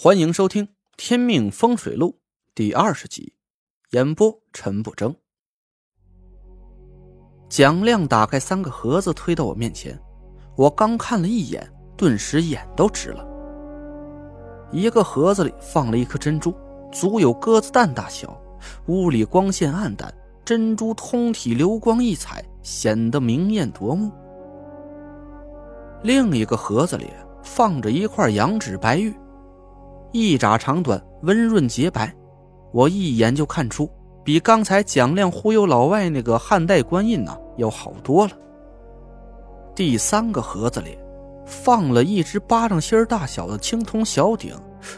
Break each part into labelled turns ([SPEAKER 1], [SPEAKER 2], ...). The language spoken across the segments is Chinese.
[SPEAKER 1] 欢迎收听《天命风水录》第二十集，演播陈不争。蒋亮打开三个盒子，推到我面前。我刚看了一眼，顿时眼都直了。一个盒子里放了一颗珍珠，足有鸽子蛋大小，屋里光线暗淡，珍珠通体流光溢彩，显得明艳夺目。另一个盒子里放着一块羊脂白玉。一拃长短，温润洁白，我一眼就看出，比刚才蒋亮忽悠老外那个汉代官印呢要好多了。第三个盒子里，放了一只巴掌心大小的青铜小鼎，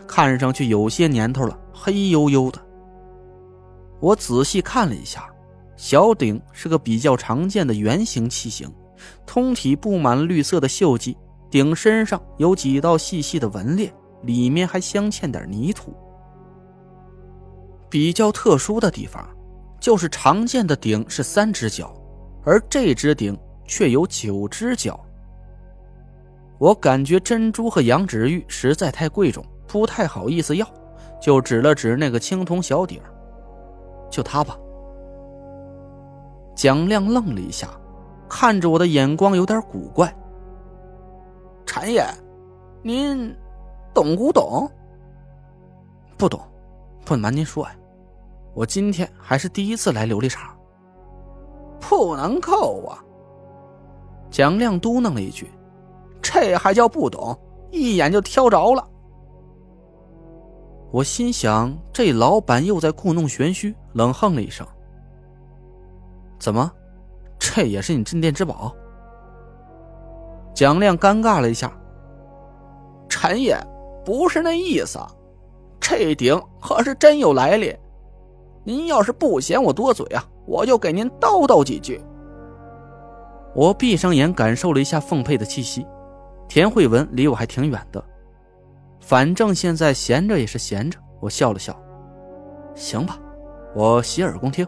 [SPEAKER 1] 看上去有些年头了，黑黝黝的。我仔细看了一下，小鼎是个比较常见的圆形器型，通体布满绿色的锈迹，鼎身上有几道细细的纹裂。里面还镶嵌点泥土。比较特殊的地方，就是常见的鼎是三只脚，而这只鼎却有九只脚。我感觉珍珠和羊脂玉实在太贵重，不太好意思要，就指了指那个青铜小鼎，就它吧。蒋亮愣了一下，看着我的眼光有点古怪。
[SPEAKER 2] 陈爷，您。懂古董？
[SPEAKER 1] 不懂，不瞒您说呀，我今天还是第一次来琉璃厂。
[SPEAKER 2] 不能够啊！
[SPEAKER 1] 蒋亮嘟囔了一句：“
[SPEAKER 2] 这还叫不懂？一眼就挑着了。”
[SPEAKER 1] 我心想，这老板又在故弄玄虚，冷哼了一声：“怎么，这也是你镇店之宝？”蒋亮尴尬了一下：“
[SPEAKER 2] 陈爷。”不是那意思，这鼎可是真有来历。您要是不嫌我多嘴啊，我就给您叨叨几句。
[SPEAKER 1] 我闭上眼，感受了一下凤佩的气息。田慧文离我还挺远的，反正现在闲着也是闲着。我笑了笑，行吧，我洗耳恭听。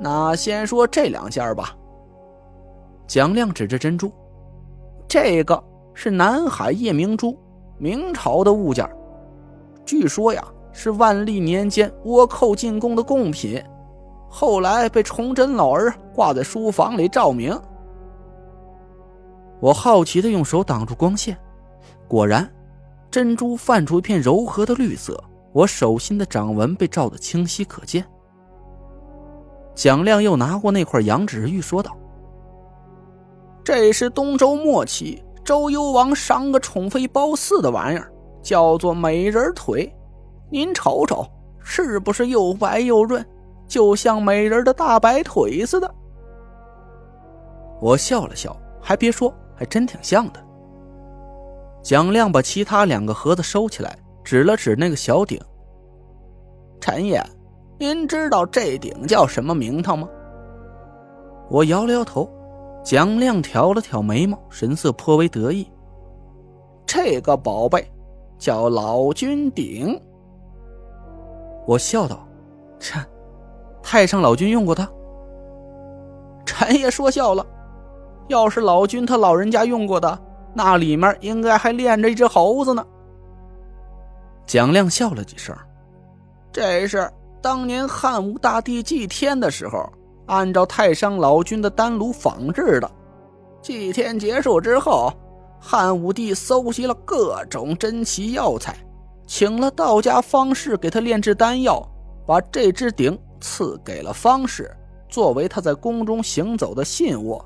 [SPEAKER 2] 那先说这两件吧。
[SPEAKER 1] 蒋亮指着珍珠，
[SPEAKER 2] 这个是南海夜明珠。明朝的物件，据说呀是万历年间倭寇进贡的贡品，后来被崇祯老儿挂在书房里照明。
[SPEAKER 1] 我好奇的用手挡住光线，果然，珍珠泛出一片柔和的绿色，我手心的掌纹被照得清晰可见。蒋亮又拿过那块羊脂玉，说道：“
[SPEAKER 2] 这是东周末期。”周幽王赏个宠妃褒姒的玩意儿，叫做美人腿。您瞅瞅，是不是又白又润，就像美人的大白腿似的？
[SPEAKER 1] 我笑了笑，还别说，还真挺像的。蒋亮把其他两个盒子收起来，指了指那个小鼎。
[SPEAKER 2] 陈爷，您知道这鼎叫什么名堂吗？
[SPEAKER 1] 我摇了摇头。蒋亮挑了挑眉毛，神色颇为得意。
[SPEAKER 2] 这个宝贝叫老君鼎。
[SPEAKER 1] 我笑道：“切，太上老君用过它。”
[SPEAKER 2] 陈爷说笑了。要是老君他老人家用过的，那里面应该还练着一只猴子呢。
[SPEAKER 1] 蒋亮笑了几声：“
[SPEAKER 2] 这是当年汉武大帝祭天的时候。”按照太上老君的丹炉仿制的，祭天结束之后，汉武帝搜集了各种珍奇药材，请了道家方士给他炼制丹药，把这只鼎赐给了方士，作为他在宫中行走的信物。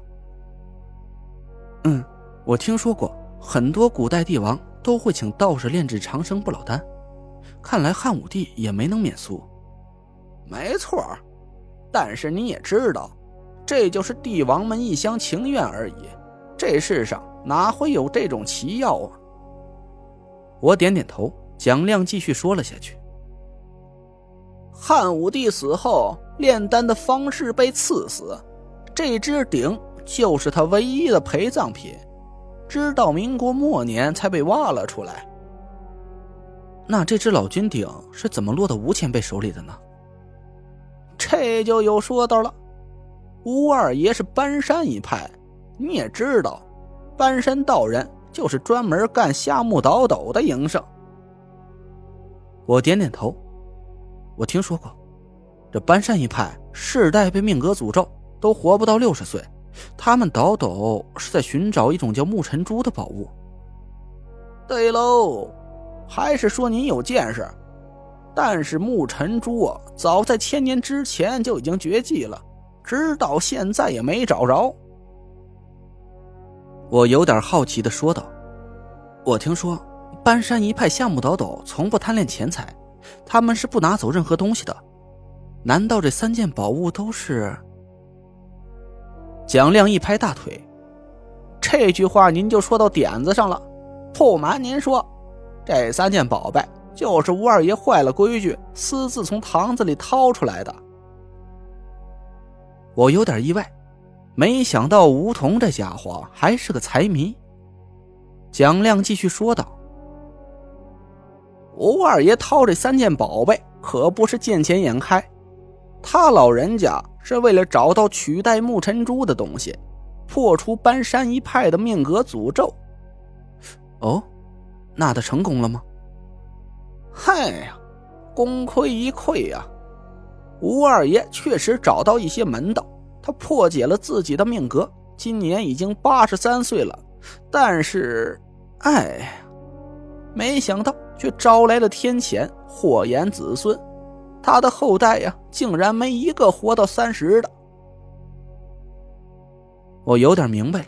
[SPEAKER 1] 嗯，我听说过很多古代帝王都会请道士炼制长生不老丹，看来汉武帝也没能免俗。
[SPEAKER 2] 没错。但是你也知道，这就是帝王们一厢情愿而已。这世上哪会有这种奇药啊？
[SPEAKER 1] 我点点头。蒋亮继续说了下去：
[SPEAKER 2] 汉武帝死后，炼丹的方式被赐死，这只鼎就是他唯一的陪葬品，直到民国末年才被挖了出来。
[SPEAKER 1] 那这只老君鼎是怎么落到吴前辈手里的呢？
[SPEAKER 2] 这就有说道了。吴二爷是搬山一派，你也知道，搬山道人就是专门干瞎木倒斗的营生，
[SPEAKER 1] 我点点头。我听说过，这搬山一派世代被命格诅咒，都活不到六十岁。他们倒斗是在寻找一种叫木尘珠的宝物。
[SPEAKER 2] 对喽，还是说您有见识？但是木尘珠啊，早在千年之前就已经绝迹了，直到现在也没找着。
[SPEAKER 1] 我有点好奇的说道：“我听说搬山一派夏目倒斗从不贪恋钱财，他们是不拿走任何东西的。难道这三件宝物都是？”蒋亮一拍大腿：“
[SPEAKER 2] 这句话您就说到点子上了。不瞒您说，这三件宝贝就是吴二爷坏了规矩，私自从堂子里掏出来的。”
[SPEAKER 1] 我有点意外，没想到吴桐这家伙还是个财迷。蒋亮继续说道：“
[SPEAKER 2] 吴二爷掏这三件宝贝可不是见钱眼开，他老人家……”是为了找到取代木尘珠的东西，破除搬山一派的命格诅咒。
[SPEAKER 1] 哦，那他成功了吗？
[SPEAKER 2] 嗨呀，功亏一篑呀！吴二爷确实找到一些门道，他破解了自己的命格，今年已经八十三岁了。但是，哎，没想到却招来了天谴，祸延子孙。他的后代呀，竟然没一个活到三十的。
[SPEAKER 1] 我有点明白了，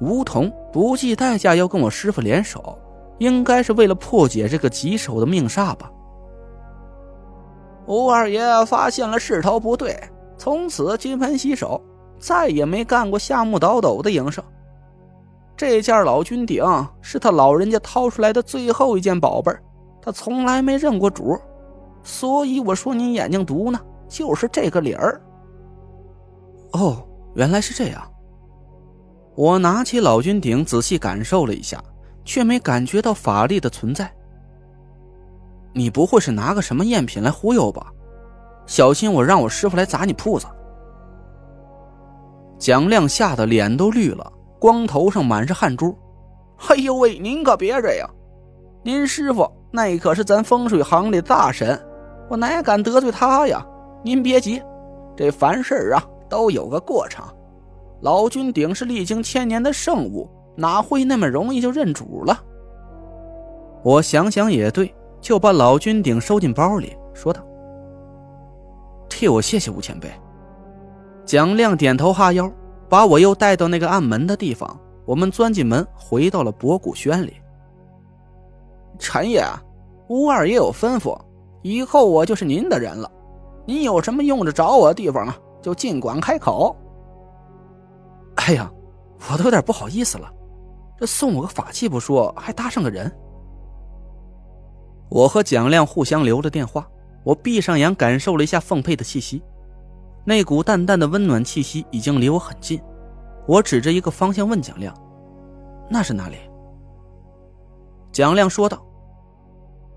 [SPEAKER 1] 吴桐不计代价要跟我师傅联手，应该是为了破解这个棘手的命煞吧。
[SPEAKER 2] 吴二爷发现了势头不对，从此金盆洗手，再也没干过夏目倒斗的营生。这件老君鼎是他老人家掏出来的最后一件宝贝他从来没认过主。所以我说您眼睛毒呢，就是这个理儿。
[SPEAKER 1] 哦，原来是这样。我拿起老君鼎，仔细感受了一下，却没感觉到法力的存在。你不会是拿个什么赝品来忽悠吧？小心我让我师傅来砸你铺子！蒋亮吓得脸都绿了，光头上满是汗珠。
[SPEAKER 2] 哎呦喂，您可别这样，您师傅那可是咱风水行里大神。我哪敢得罪他呀？您别急，这凡事啊都有个过程。老君鼎是历经千年的圣物，哪会那么容易就认主了？
[SPEAKER 1] 我想想也对，就把老君鼎收进包里，说道：“替我谢谢吴前辈。”蒋亮点头哈腰，把我又带到那个暗门的地方。我们钻进门，回到了博古轩里。
[SPEAKER 2] 陈爷，吴二爷有吩咐。以后我就是您的人了，您有什么用着找我的地方啊，就尽管开口。
[SPEAKER 1] 哎呀，我都有点不好意思了，这送我个法器不说，还搭上个人。我和蒋亮互相留了电话，我闭上眼感受了一下奉佩的气息，那股淡淡的温暖气息已经离我很近。我指着一个方向问蒋亮：“那是哪里？”
[SPEAKER 2] 蒋亮说道。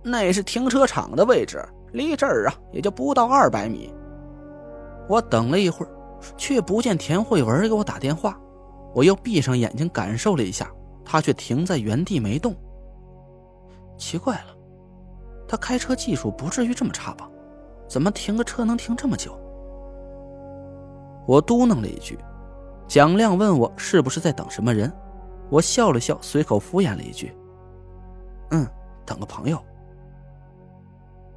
[SPEAKER 2] 那是停车场的位置，离这儿啊也就不到二百米。
[SPEAKER 1] 我等了一会儿，却不见田慧文给我打电话。我又闭上眼睛感受了一下，他却停在原地没动。奇怪了，他开车技术不至于这么差吧？怎么停个车能停这么久？我嘟囔了一句。蒋亮问我是不是在等什么人，我笑了笑，随口敷衍了一句：“嗯，等个朋友。”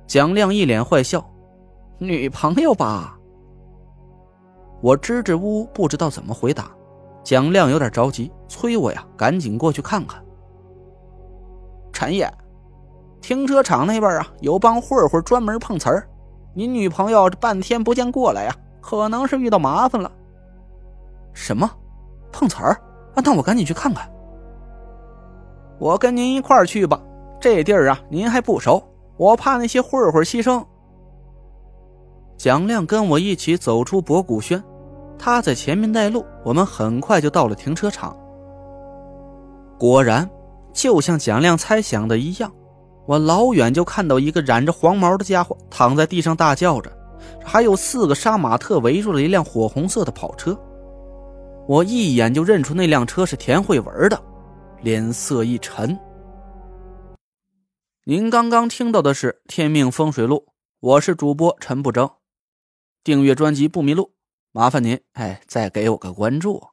[SPEAKER 1] 蒋亮一脸坏笑：“
[SPEAKER 2] 女朋友吧？”
[SPEAKER 1] 我支支吾吾，不知道怎么回答。蒋亮有点着急，催我呀，赶紧过去看看。
[SPEAKER 2] 陈爷，停车场那边啊，有帮混混专门碰瓷儿。您女朋友这半天不见过来呀，可能是遇到麻烦了。
[SPEAKER 1] 什么？碰瓷儿？那我赶紧去看看。
[SPEAKER 2] 我跟您一块儿去吧，这地儿啊，您还不熟。我怕那些混混牺牲。
[SPEAKER 1] 蒋亮跟我一起走出博古轩，他在前面带路，我们很快就到了停车场。果然，就像蒋亮猜想的一样，我老远就看到一个染着黄毛的家伙躺在地上大叫着，还有四个杀马特围住了一辆火红色的跑车。我一眼就认出那辆车是田慧文的，脸色一沉。您刚刚听到的是天命风水录，我是主播陈不争，订阅专辑不迷路。麻烦您哎再给我个关注。